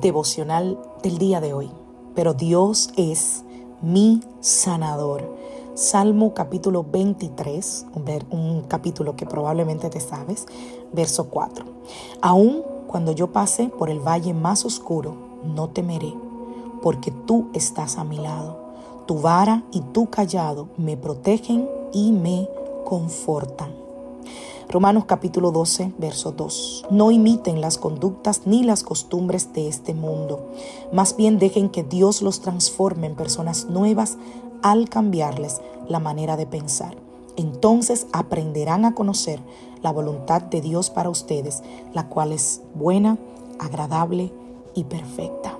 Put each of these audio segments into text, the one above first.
Devocional del día de hoy. Pero Dios es mi sanador. Salmo capítulo 23, un capítulo que probablemente te sabes, verso 4. Aún cuando yo pase por el valle más oscuro, no temeré, porque tú estás a mi lado. Tu vara y tu callado me protegen y me confortan. Romanos capítulo 12, verso 2. No imiten las conductas ni las costumbres de este mundo. Más bien dejen que Dios los transforme en personas nuevas al cambiarles la manera de pensar. Entonces aprenderán a conocer la voluntad de Dios para ustedes, la cual es buena, agradable y perfecta.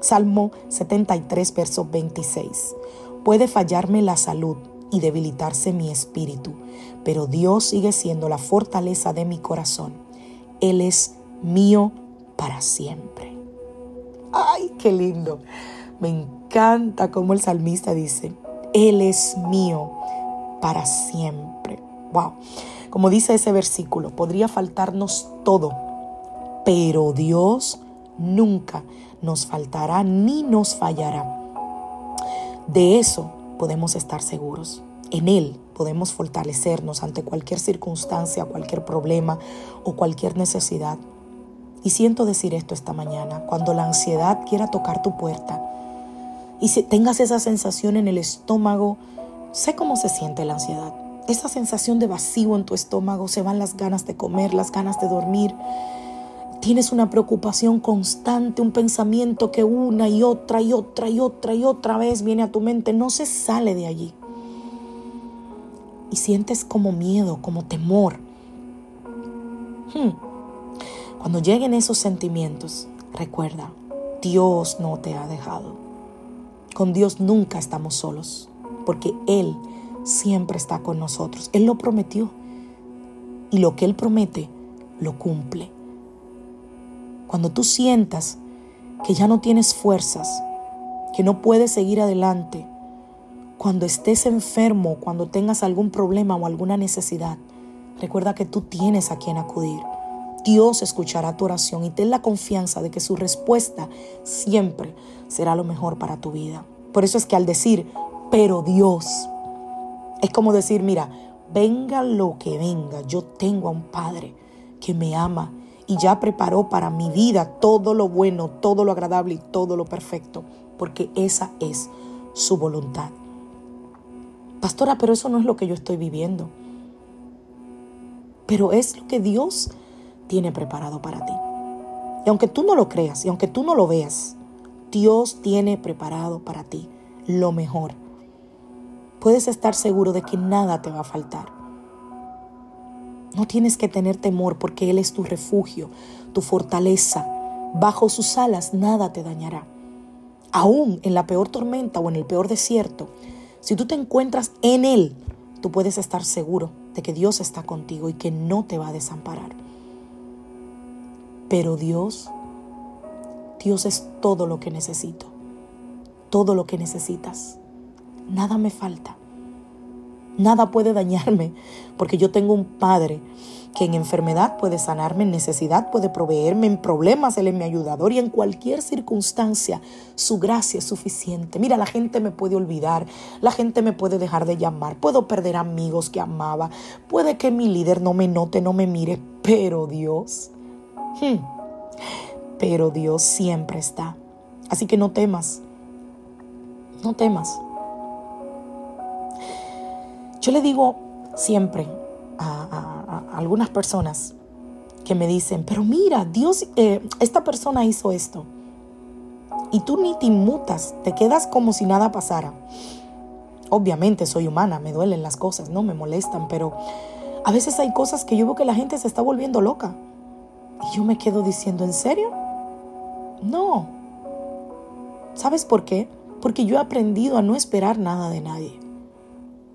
Salmo 73, verso 26. Puede fallarme la salud y debilitarse mi espíritu, pero Dios sigue siendo la fortaleza de mi corazón. Él es mío para siempre. ¡Ay, qué lindo! Me encanta como el salmista dice, Él es mío para siempre. ¡Wow! Como dice ese versículo, podría faltarnos todo, pero Dios nunca nos faltará ni nos fallará. De eso podemos estar seguros. En Él podemos fortalecernos ante cualquier circunstancia, cualquier problema o cualquier necesidad. Y siento decir esto esta mañana, cuando la ansiedad quiera tocar tu puerta y si tengas esa sensación en el estómago, sé cómo se siente la ansiedad esa sensación de vacío en tu estómago, se van las ganas de comer, las ganas de dormir. Tienes una preocupación constante, un pensamiento que una y otra y otra y otra y otra vez viene a tu mente, no se sale de allí. Y sientes como miedo, como temor. Hmm. Cuando lleguen esos sentimientos, recuerda, Dios no te ha dejado. Con Dios nunca estamos solos, porque Él siempre está con nosotros. Él lo prometió. Y lo que Él promete, lo cumple. Cuando tú sientas que ya no tienes fuerzas, que no puedes seguir adelante, cuando estés enfermo, cuando tengas algún problema o alguna necesidad, recuerda que tú tienes a quien acudir. Dios escuchará tu oración y ten la confianza de que su respuesta siempre será lo mejor para tu vida. Por eso es que al decir, pero Dios, es como decir, mira, venga lo que venga, yo tengo a un Padre que me ama y ya preparó para mi vida todo lo bueno, todo lo agradable y todo lo perfecto, porque esa es su voluntad. Pastora, pero eso no es lo que yo estoy viviendo. Pero es lo que Dios tiene preparado para ti. Y aunque tú no lo creas y aunque tú no lo veas, Dios tiene preparado para ti lo mejor puedes estar seguro de que nada te va a faltar. No tienes que tener temor porque Él es tu refugio, tu fortaleza. Bajo sus alas nada te dañará. Aún en la peor tormenta o en el peor desierto, si tú te encuentras en Él, tú puedes estar seguro de que Dios está contigo y que no te va a desamparar. Pero Dios, Dios es todo lo que necesito, todo lo que necesitas nada me falta. Nada puede dañarme porque yo tengo un Padre que en enfermedad puede sanarme, en necesidad puede proveerme, en problemas Él es mi ayudador y en cualquier circunstancia su gracia es suficiente. Mira, la gente me puede olvidar, la gente me puede dejar de llamar, puedo perder amigos que amaba, puede que mi líder no me note, no me mire, pero Dios, hmm, pero Dios siempre está. Así que no temas, no temas. Yo le digo siempre a, algunas personas que me dicen, pero mira, Dios, eh, esta persona hizo esto. Y tú ni te inmutas, te quedas como si nada pasara. Obviamente soy humana, me duelen las cosas, no me molestan, pero a veces hay cosas que yo veo que la gente se está volviendo loca. Y yo me quedo diciendo, ¿en serio? No. ¿Sabes por qué? Porque yo he aprendido a no esperar nada de nadie.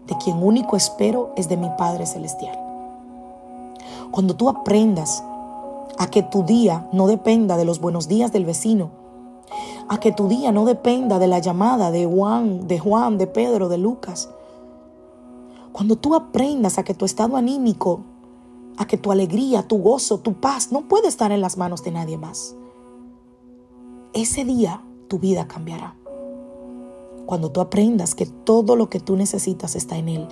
De quien único espero es de mi Padre Celestial. Cuando tú aprendas a que tu día no dependa de los buenos días del vecino, a que tu día no dependa de la llamada de Juan, de Juan, de Pedro, de Lucas. Cuando tú aprendas a que tu estado anímico, a que tu alegría, tu gozo, tu paz no puede estar en las manos de nadie más. Ese día tu vida cambiará. Cuando tú aprendas que todo lo que tú necesitas está en Él,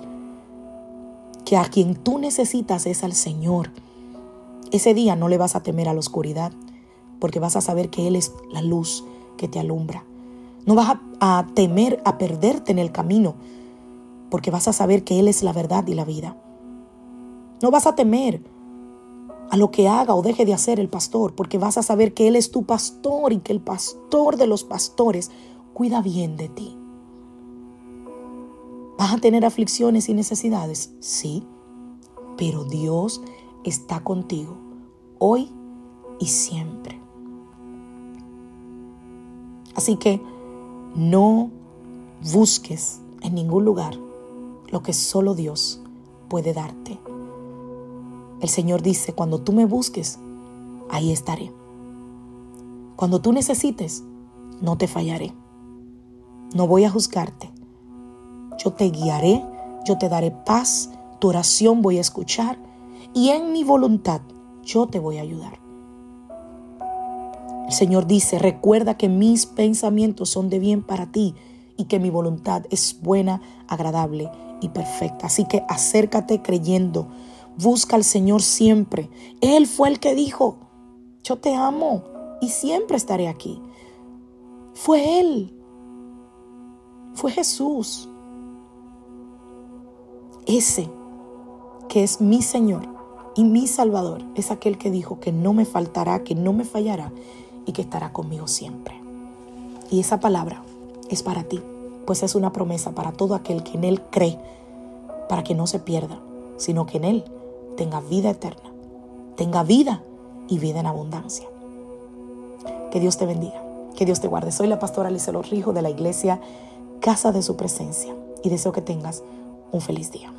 que a quien tú necesitas es al Señor, ese día no le vas a temer a la oscuridad, porque vas a saber que Él es la luz que te alumbra. No vas a, temer a perderte en el camino, porque vas a saber que Él es la verdad y la vida. No vas a temer a lo que haga o deje de hacer el pastor, porque vas a saber que Él es tu pastor y que el pastor de los pastores cuida bien de ti. ¿Vas a tener aflicciones y necesidades? Sí, pero Dios está contigo hoy y siempre. Así que no busques en ningún lugar lo que solo Dios puede darte. El Señor dice, cuando tú me busques, ahí estaré. Cuando tú necesites, no te fallaré. No voy a juzgarte. Yo te guiaré, yo te daré paz, tu oración voy a escuchar y en mi voluntad yo te voy a ayudar. El Señor dice, recuerda que mis pensamientos son de bien para ti y que mi voluntad es buena, agradable y perfecta. Así que acércate creyendo, busca al Señor siempre. Él fue el que dijo, yo te amo y siempre estaré aquí. Fue Él, fue Jesús. Ese que es mi Señor y mi Salvador es aquel que dijo que no me faltará, que no me fallará y que estará conmigo siempre. Y esa palabra es para ti, pues es una promesa para todo aquel que en Él cree, para que no se pierda, sino que en Él tenga vida eterna, tenga vida y vida en abundancia. Que Dios te bendiga, que Dios te guarde. Soy la pastora Licelo Rijo de la iglesia Casa de Su Presencia y deseo que tengas un feliz día.